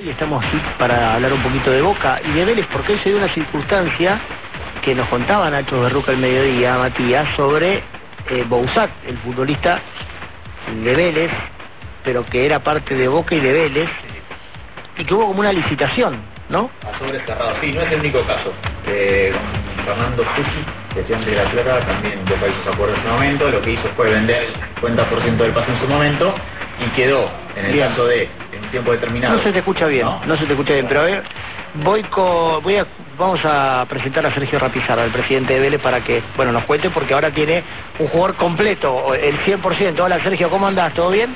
Y estamos aquí para hablar un poquito de Boca y de Vélez, porque hoy se dio una circunstancia que nos contaba Nacho Berruca el mediodía, Matías, sobre eh, Bouzat, el futbolista de Vélez, pero que era parte de Boca y de Vélez, y que hubo como una licitación, ¿no? A sobre cerrado, sí, no es el único caso. Eh, Fernando Fuji, presidente de la Clara, también Boca hizo ese acuerdo en ese momento, lo que hizo fue vender el 50% del pase en su momento y quedó en el Bien. caso de tiempo determinado. No se te escucha bien, no, ¿No? se te escucha bien, pero a ver, voy con, voy a, vamos a presentar a Sergio Rapizarra, el presidente de Vélez, para que, bueno, nos cuente, porque ahora tiene un jugador completo, el 100%. Hola Sergio, ¿cómo andás? ¿Todo bien?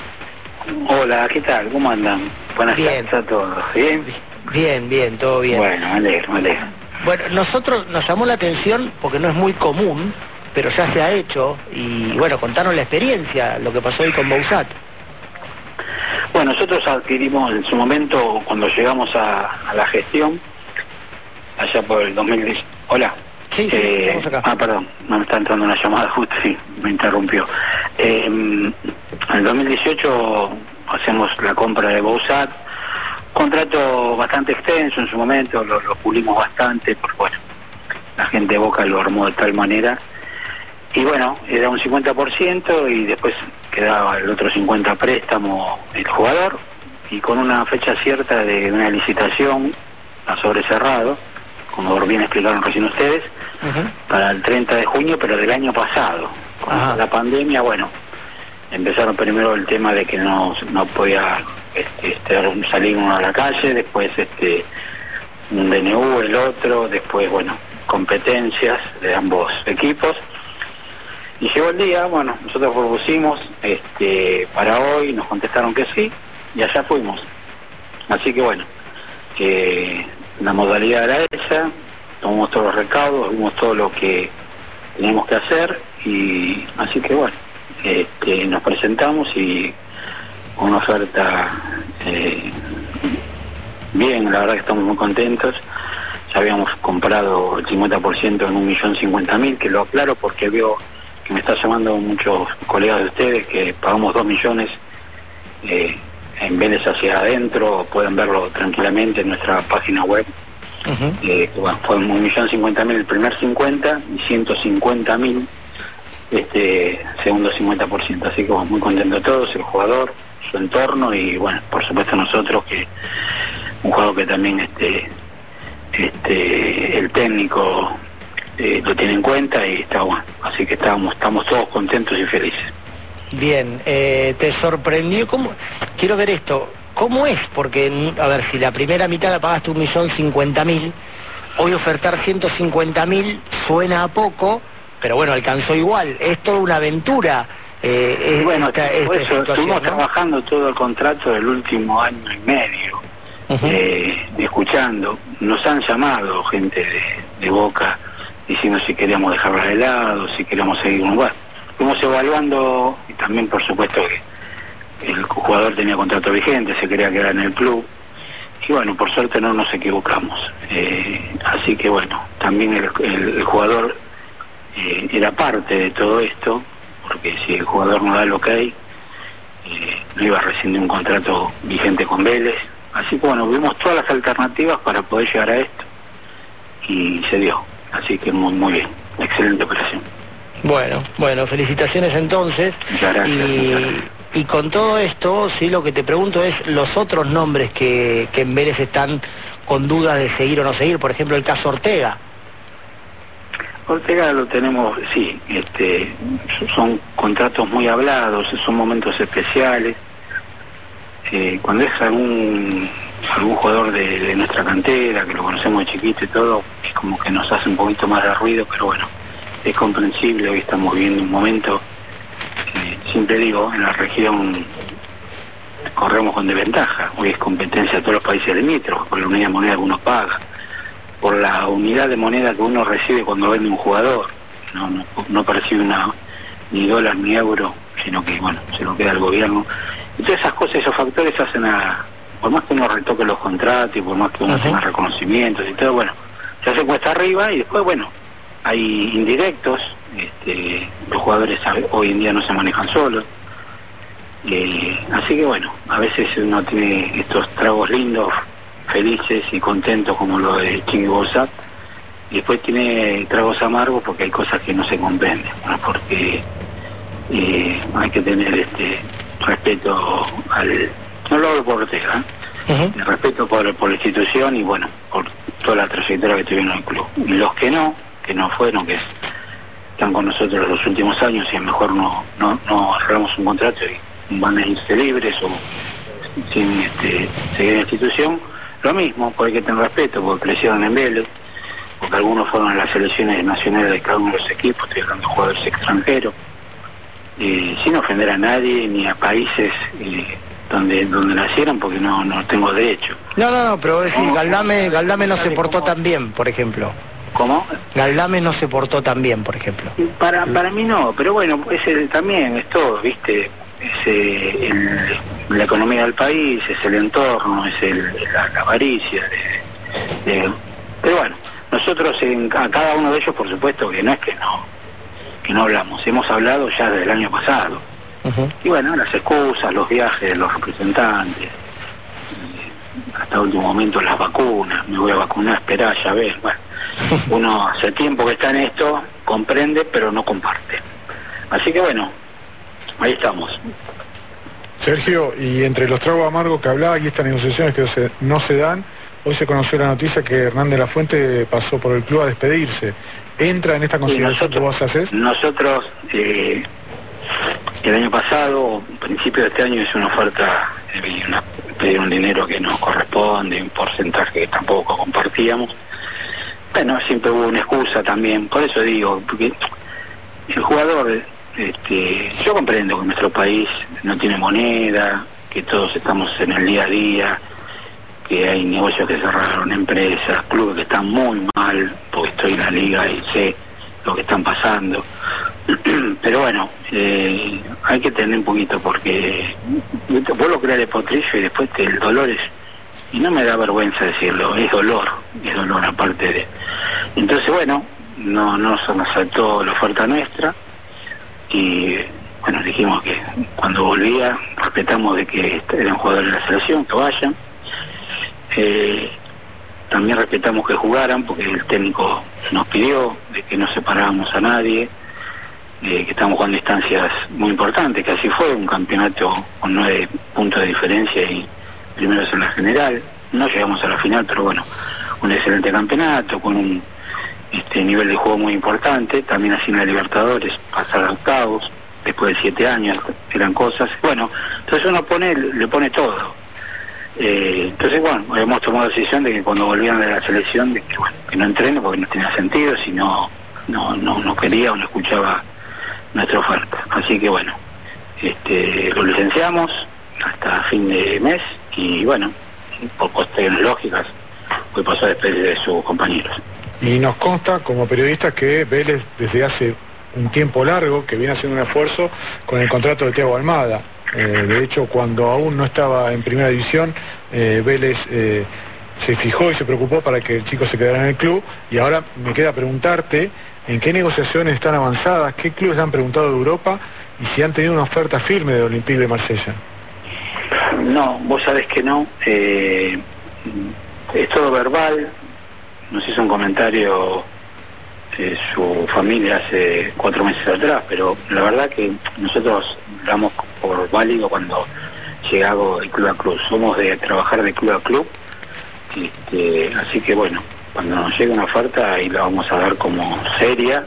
Hola, ¿qué tal? ¿Cómo andan? Buenas Bien. tardes a todos. ¿Bien? Bien, bien, todo bien. Bueno, me alegro, me alegro. Bueno, nosotros nos llamó la atención porque no es muy común, pero ya se ha hecho y bueno, contaron la experiencia, lo que pasó hoy con Bouzat. Bueno, nosotros adquirimos en su momento, cuando llegamos a, a la gestión, allá por el 2010. Hola. Sí, sí, Eh, estamos acá. Ah, perdón, me está entrando una llamada justo, sí, me interrumpió. Eh, en el 2018 hacemos la compra de Bouzat, contrato bastante extenso en su momento, lo, lo pulimos bastante, porque bueno, la gente de Boca lo armó de tal manera. Y bueno, era un 50% y después quedaba el otro 50% préstamo el jugador y con una fecha cierta de una licitación a sobre cerrado, como bien explicaron recién ustedes, para el 30 de junio, pero del año pasado. Con la pandemia, bueno, empezaron primero el tema de que no, no podía este, este, salir uno a la calle, después este un DNU, el otro, después, bueno, competencias de ambos equipos. Y llegó el día, bueno, nosotros propusimos este, para hoy, nos contestaron que sí, y allá fuimos. Así que bueno, que la modalidad era esa, tomamos todos los recaudos, vimos todo lo que teníamos que hacer, y así que bueno, este, nos presentamos y una oferta eh, bien, la verdad que estamos muy contentos. Ya habíamos comprado el 50% en un millón cincuenta mil, que lo aclaro porque veo me está llamando muchos colegas de ustedes que pagamos dos millones eh, en Vélez hacia adentro, pueden verlo tranquilamente en nuestra página web. Eh, bueno, fue un millón cincuenta mil el primer 50 y 150 mil este segundo 50%. Así que bueno, muy contento de todos, el jugador, su entorno y bueno, por supuesto nosotros que un juego que también este este el técnico eh, lo tiene en cuenta y está bueno. Así que estamos, estamos todos contentos y felices. Bien, eh, ¿te sorprendió? ¿Cómo? Quiero ver esto. ¿Cómo es? Porque, a ver, si la primera mitad la pagaste un millón cincuenta mil, hoy ofertar ciento cincuenta mil suena a poco, pero bueno, alcanzó igual. Es toda una aventura. Eh, Y bueno, esta- esta eso estuvimos ¿no? trabajando todo el contrato del último año y medio. Eh, escuchando. Nos han llamado gente de, de Boca diciendo si queríamos dejarla de lado, si queríamos seguir un lugar. Fuimos evaluando y también por supuesto que el jugador tenía contrato vigente, se quería quedar en el club. Y bueno, por suerte no nos equivocamos. Eh, así que bueno, también el, jugador eh, era parte de todo esto, porque si el jugador no da el ok, eh, no iba a rescindir un contrato vigente con Vélez. Así que bueno, vimos todas las alternativas para poder llegar a esto y se dio. Así que muy, muy bien, excelente operación. Bueno, bueno, felicitaciones entonces. Muchas gracias, muchas Y, gracias. y con todo esto, sí, lo que te pregunto es los otros nombres que, que en Vélez están con dudas de seguir o no seguir, por ejemplo el caso Ortega. Ortega lo tenemos, sí, este, son contratos muy hablados, son momentos especiales. Cuando es algún algún jugador de, nuestra cantera, que lo conocemos de chiquito y todo, es como que nos hace un poquito más de ruido, pero bueno, es comprensible, hoy estamos viviendo un momento, eh, siempre digo, en la región corremos con desventaja, hoy es competencia de todos los países limítrofes, por la unidad de moneda que uno paga, por la unidad de moneda que uno recibe cuando vende un jugador, no, no, no percibe una, ni dólar ni euro, sino que bueno, se lo queda el gobierno. Y todas esas cosas, esos factores hacen a, por más que uno retoque los contratos y por más que uno Ujú. tenga reconocimientos y todo, bueno, se hace cuesta arriba y después, bueno, hay indirectos, este, los jugadores hoy en día no se manejan solos. Eh, así que bueno, a veces uno tiene estos tragos lindos felices y contentos como lo de Bolsat. Y después tiene tragos amargos porque hay cosas que no se comprenden, porque eh, hay que tener este respeto al... No lo hablo por Ortega, ¿eh? respeto por, por la institución y bueno, por toda la trayectoria que tuvieron en el club. Y los que no, que no fueron, que están con nosotros los últimos años y a lo mejor no, no, no agarramos un contrato y van a irse libres o sin este, seguir la institución, lo mismo, porque hay que tener respeto, porque crecieron en Vélez, porque algunos fueron a las selecciones nacionales de cada uno de los equipos, estoy hablando de jugadores extranjeros, y sin ofender a nadie ni a países eh, donde donde nacieron, porque no no tengo derecho. No, no, no, pero decir, Galdame, Galdame no se portó tan bien, por ejemplo. ¿Cómo? Galdame no se portó tan bien, por ejemplo. Para, para mí no, pero bueno, ese también es todo, ¿viste? Es eh, el, la economía del país, es el entorno, es el, la, avaricia. De, pero bueno, nosotros en, a cada uno de ellos, por supuesto, que no es que no, que no hablamos, hemos hablado ya desde el año pasado. Y bueno, las excusas, los viajes de los representantes, hasta último momento las vacunas, me voy a vacunar, esperá, ya ves, bueno, uno hace tiempo que está en esto, comprende, pero no comparte. Así que bueno, ahí estamos. Sergio, y entre los tragos amargos que hablaba y estas negociaciones que no se dan, hoy se conoció la noticia que Hernández La Fuente pasó por el club a despedirse. ¿Entra en esta consideración que vos haces? Nosotros, eh, el año pasado, principio de este año, hice una oferta, eh, una, un dinero que nos corresponde, un porcentaje que tampoco compartíamos. Bueno, siempre hubo una excusa también, por eso digo, porque el jugador este, yo comprendo que nuestro país no tiene moneda, que todos estamos en el día a día, que hay negocios que cerraron, empresas, clubes que están muy mal, porque estoy en la liga y sé lo que están pasando. Pero bueno, eh, hay que tener un poquito porque vos lo creas de potrillo y después te, el dolor es, y no me da vergüenza decirlo, es dolor, es dolor aparte de... Entonces bueno, no, no se nos saltó la oferta nuestra, y bueno, dijimos que cuando volvía respetamos de que eran jugadores de la selección, que vayan. Eh, también respetamos que jugaran porque el técnico nos pidió de que no separábamos a nadie, que estábamos jugando distancias muy importantes, que así fue, un campeonato con nueve puntos de diferencia y primeros en la general. No llegamos a la final, pero bueno, un excelente campeonato con un este nivel de juego muy importante, también así en la Libertadores, pasar a octavos, después de siete años, eran cosas, bueno, entonces uno pone, le pone todo. Eh, entonces, bueno, hemos tomado la decisión de que cuando volvieran de la selección, de que, bueno, que no entrene porque no tenía sentido, si no, no, no, quería o no escuchaba nuestra oferta. Así que, bueno, este, lo licenciamos hasta fin de mes y, bueno, por cuestiones lógicas, hoy pasó a despedir de sus compañeros. Y nos consta como periodistas que Vélez desde hace un tiempo largo que viene haciendo un esfuerzo con el contrato de Thiago Almada. Eh, de hecho, cuando aún no estaba en primera división, eh, Vélez eh, se fijó y se preocupó para que el chico se quedara en el club. Y ahora me queda preguntarte en qué negociaciones están avanzadas, qué clubes han preguntado de Europa y si han tenido una oferta firme de Olympique de Marsella. No, vos sabés que no. es todo verbal, nos hizo un comentario eh, su familia hace cuatro meses atrás, pero la verdad que nosotros damos por válido cuando llegamos el club a club. Somos de trabajar de club a club, este, así que bueno, cuando nos llegue una oferta ahí la vamos a dar como seria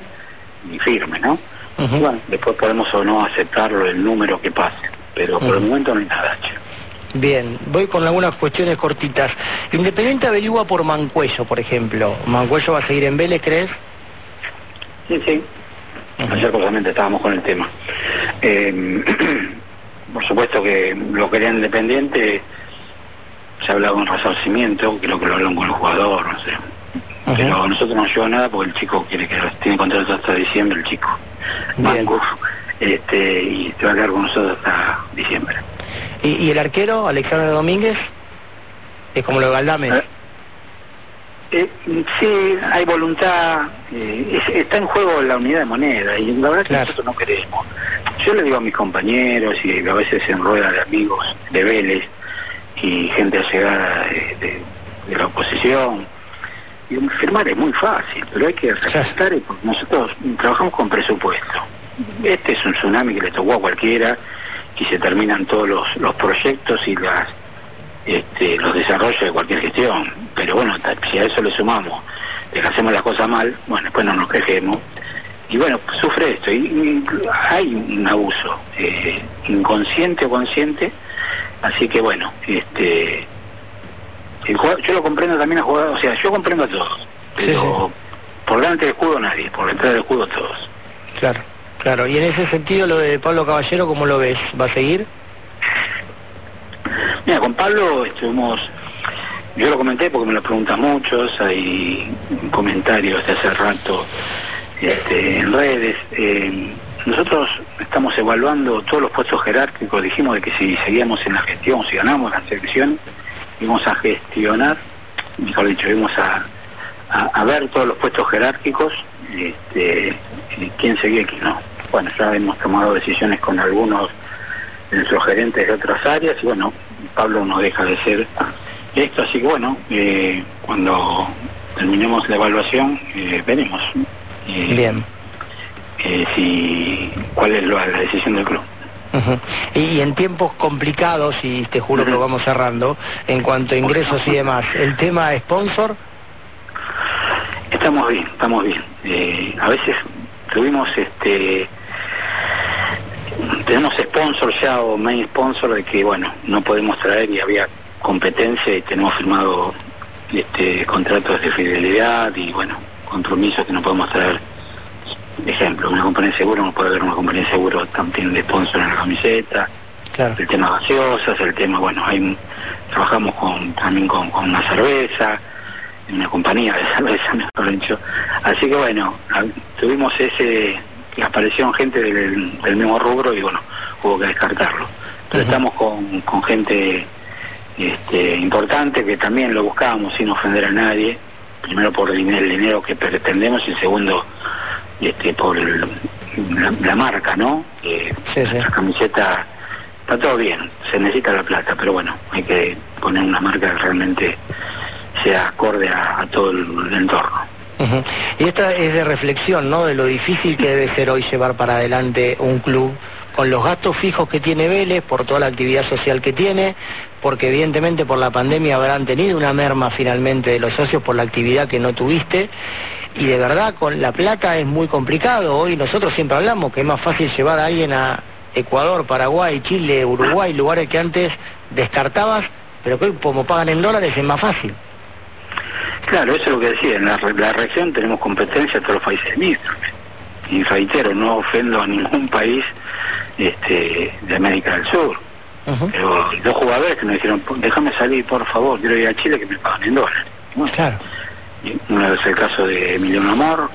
y firme, ¿no? Bueno, después podemos o no aceptarlo el número que pase, pero por el momento no hay nada. Che. Bien, voy con algunas cuestiones cortitas. Independiente averigua por Mancuello, por ejemplo. ¿Mancuello va a seguir en Vélez, crees? Sí, sí. Ayer justamente estábamos con el tema. Eh, por supuesto que lo querían independiente, se ha hablado de un resarcimiento, creo que lo hablaron con el jugador, no sé. Pero a nosotros no lleva nada porque el chico quiere que tiene contrato hasta diciembre, el chico. Manco, este, y se va a quedar con nosotros hasta diciembre. ¿Y, el arquero, Alexander Domínguez? Es como lo de Galdame. Eh, eh, sí, hay voluntad, eh, está en juego la unidad de moneda y la verdad que nosotros no queremos. Yo le digo a mis compañeros y a veces en rueda de amigos de Vélez y gente allegada de, televisión. Y firmar es muy fácil, pero hay que respetar, porque nosotros trabajamos con presupuesto. Este es un tsunami que le tocó a cualquiera y se terminan todos los, los proyectos y las este, los desarrollos de cualquier gestión. Pero bueno, si a eso le sumamos de que hacemos las cosas mal, bueno, después no nos quejemos. Y bueno, sufre esto. Y, hay un abuso, eh, inconsciente o consciente. Así que bueno, este yo lo comprendo también a jugadores, o sea, yo comprendo a todos, pero por delante del escudo nadie, por detrás del escudo todos. Claro, claro. Y en ese sentido, lo de Pablo Caballero, ¿cómo lo ves? ¿Va a seguir? Mira, con Pablo estuvimos, yo lo comenté porque me lo preguntan muchos, hay comentarios de hace rato este, en redes. Eh, nosotros estamos evaluando todos los puestos jerárquicos, dijimos de que si seguíamos en la gestión, si ganamos la selección, íbamos a gestionar, mejor dicho, íbamos a, a, ver todos los puestos jerárquicos, este, quién seguía y quién no. Bueno, ya hemos tomado decisiones con algunos de nuestros gerentes de otras áreas y bueno, Pablo no deja de ser esto, así que bueno, eh, cuando terminemos la evaluación eh, veremos. Eh, Bien. si, cuál es la decisión del club. Y en tiempos complicados, y te juro que lo vamos cerrando, en cuanto a ingresos y demás, ¿el tema sponsor? Estamos bien, estamos bien. Eh, a veces tuvimos este tenemos sponsor ya o main sponsor de que bueno no podemos traer y había competencia y tenemos firmado este contratos de fidelidad y bueno compromisos que no podemos traer ejemplo, una compañía de seguro no puede haber una compañía de seguro también de sponsor en la camiseta. El tema gaseosas, el tema, bueno, hay, trabajamos con también con, con una cerveza, una compañía de cerveza, mejor dicho. Así que bueno, tuvimos ese, apareció gente del, del, mismo rubro y bueno, hubo que descartarlo. Pero estamos con, con gente este, importante que también lo buscábamos sin ofender a nadie, primero por el dinero, que pretendemos y segundo este, por la, marca, ¿no? Eh, La camiseta está todo bien, se necesita la plata, pero bueno, hay que poner una marca que realmente sea acorde a, todo el, entorno. Y esta es de reflexión, ¿no? De lo difícil que debe ser hoy llevar para adelante un club con los gastos fijos que tiene Vélez, por toda la actividad social que tiene, porque evidentemente por la pandemia habrán tenido una merma finalmente de los socios por la actividad que no tuviste, y de verdad con la plata es muy complicado. Hoy nosotros siempre hablamos que es más fácil llevar a alguien a Ecuador, Paraguay, Chile, Uruguay, lugares que antes descartabas, pero que hoy como pagan en dólares es más fácil. Claro, eso es lo que decía, en la, región tenemos competencia todos los países mismos y reitero, no ofendo a ningún país este, de América del Sur. Pero dos jugadores que me dijeron, déjame salir por favor, quiero ir a Chile que me pagan en dólares. claro. Uno es el caso de Emiliano Amor,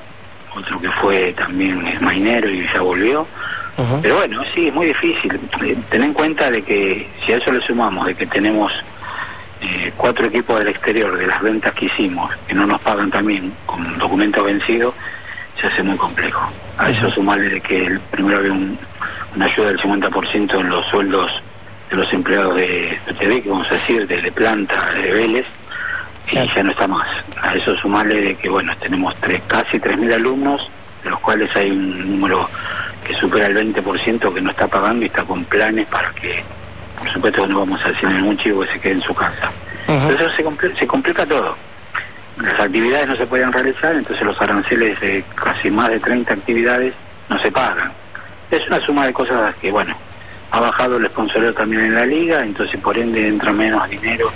otro que fue también es mainero y ya volvió. Pero bueno, sí, es muy difícil. Eh, ten en cuenta de que si a eso le sumamos de que tenemos cuatro equipos del exterior de las ventas que hicimos, que no nos pagan también con documento vencido, se hace muy complejo. A eso sumarle de que primero había una ayuda del 50% en los sueldos de los empleados de TV, que vamos a decir, de, planta, de Vélez, y ya no está más. A eso sumarle de que, bueno, tenemos tres, casi 3.000 alumnos, de los cuales hay un número que supera el 20% que no está pagando y está con planes para que, por supuesto, no vamos a decir ningún chivo que se quede en su casa. Entonces se, se complica todo las actividades no se pueden realizar, entonces los aranceles de casi más de 30 actividades no se pagan. Es una suma de cosas que, bueno, ha bajado el sponsoreo también en la liga, entonces por ende entra menos dinero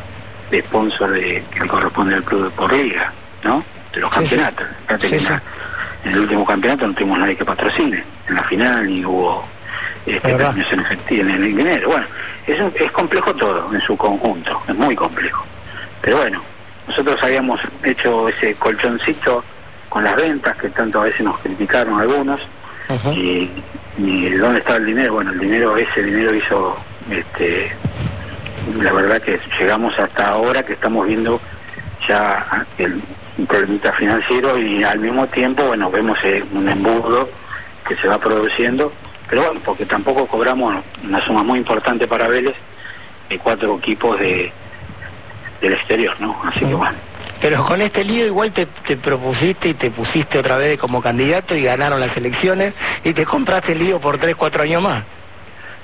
de sponsor de, que corresponde al club por liga, ¿no? De los campeonatos. en el último campeonato no tuvimos nadie que patrocine, en la final ni hubo este, en efectivo en el dinero. Bueno, es, es complejo todo en su conjunto, es muy complejo. Pero bueno, nosotros habíamos hecho ese colchoncito con las ventas que tanto a veces nos criticaron algunos y, dónde estaba el dinero bueno el dinero ese dinero hizo este la verdad que llegamos hasta ahora que estamos viendo ya el problemita financiero y al mismo tiempo bueno vemos eh, un embudo que se va produciendo pero bueno porque tampoco cobramos una suma muy importante para Vélez de cuatro equipos de del exterior, ¿no? Así que bueno. Pero con este lío igual te, te propusiste y te pusiste otra vez como candidato y ganaron las elecciones y te compraste el lío por tres, cuatro años más.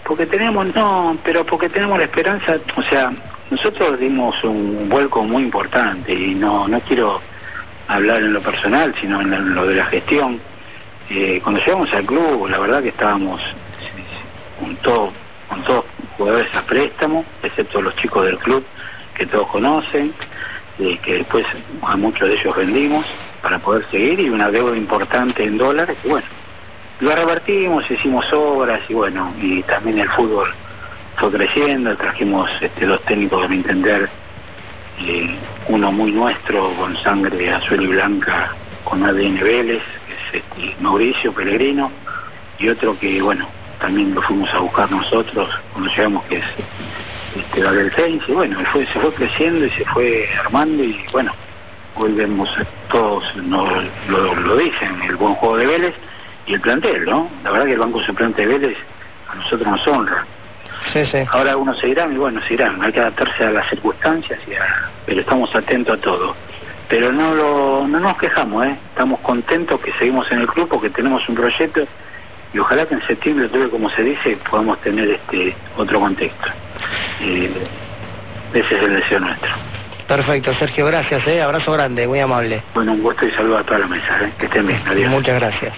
Porque tenemos, no, pero porque tenemos la esperanza, o sea, nosotros dimos un vuelco muy importante y no, no quiero hablar en lo personal, sino en lo de la gestión. Eh, cuando llegamos al club, la verdad que estábamos con todo, con todos jugadores a préstamo, excepto los chicos del club que todos conocen, y que después a muchos de ellos vendimos para poder seguir y una deuda importante en dólares, y bueno, lo revertimos, hicimos obras y bueno, y también el fútbol fue creciendo, trajimos este, dos técnicos de entender, eh, uno muy nuestro con sangre azul y blanca con ADN Vélez, este, Mauricio Pellegrino, y otro que bueno, también lo fuimos a buscar nosotros cuando llegamos que es este, Gabriel Feins, y bueno, fue, se fue creciendo y se fue armando y bueno, hoy vemos todos lo, lo dicen, el buen juego de Vélez, y el plantel, ¿no? La verdad que el banco suplente de Vélez a nosotros nos honra. Sí, sí. Ahora algunos se irán y bueno, se irán, hay que adaptarse a las circunstancias, y pero estamos atentos a todo. Pero no, lo, no nos quejamos, ¿eh? estamos contentos que seguimos en el club porque tenemos un proyecto y ojalá que en septiembre, como se dice, podamos tener este otro contexto. Eh, ese es el deseo nuestro. Perfecto, Sergio, gracias, ¿eh? abrazo grande, muy amable. Bueno, un gusto y saludo a toda la mesa, ¿eh? que estén bien, adiós. Muchas gracias.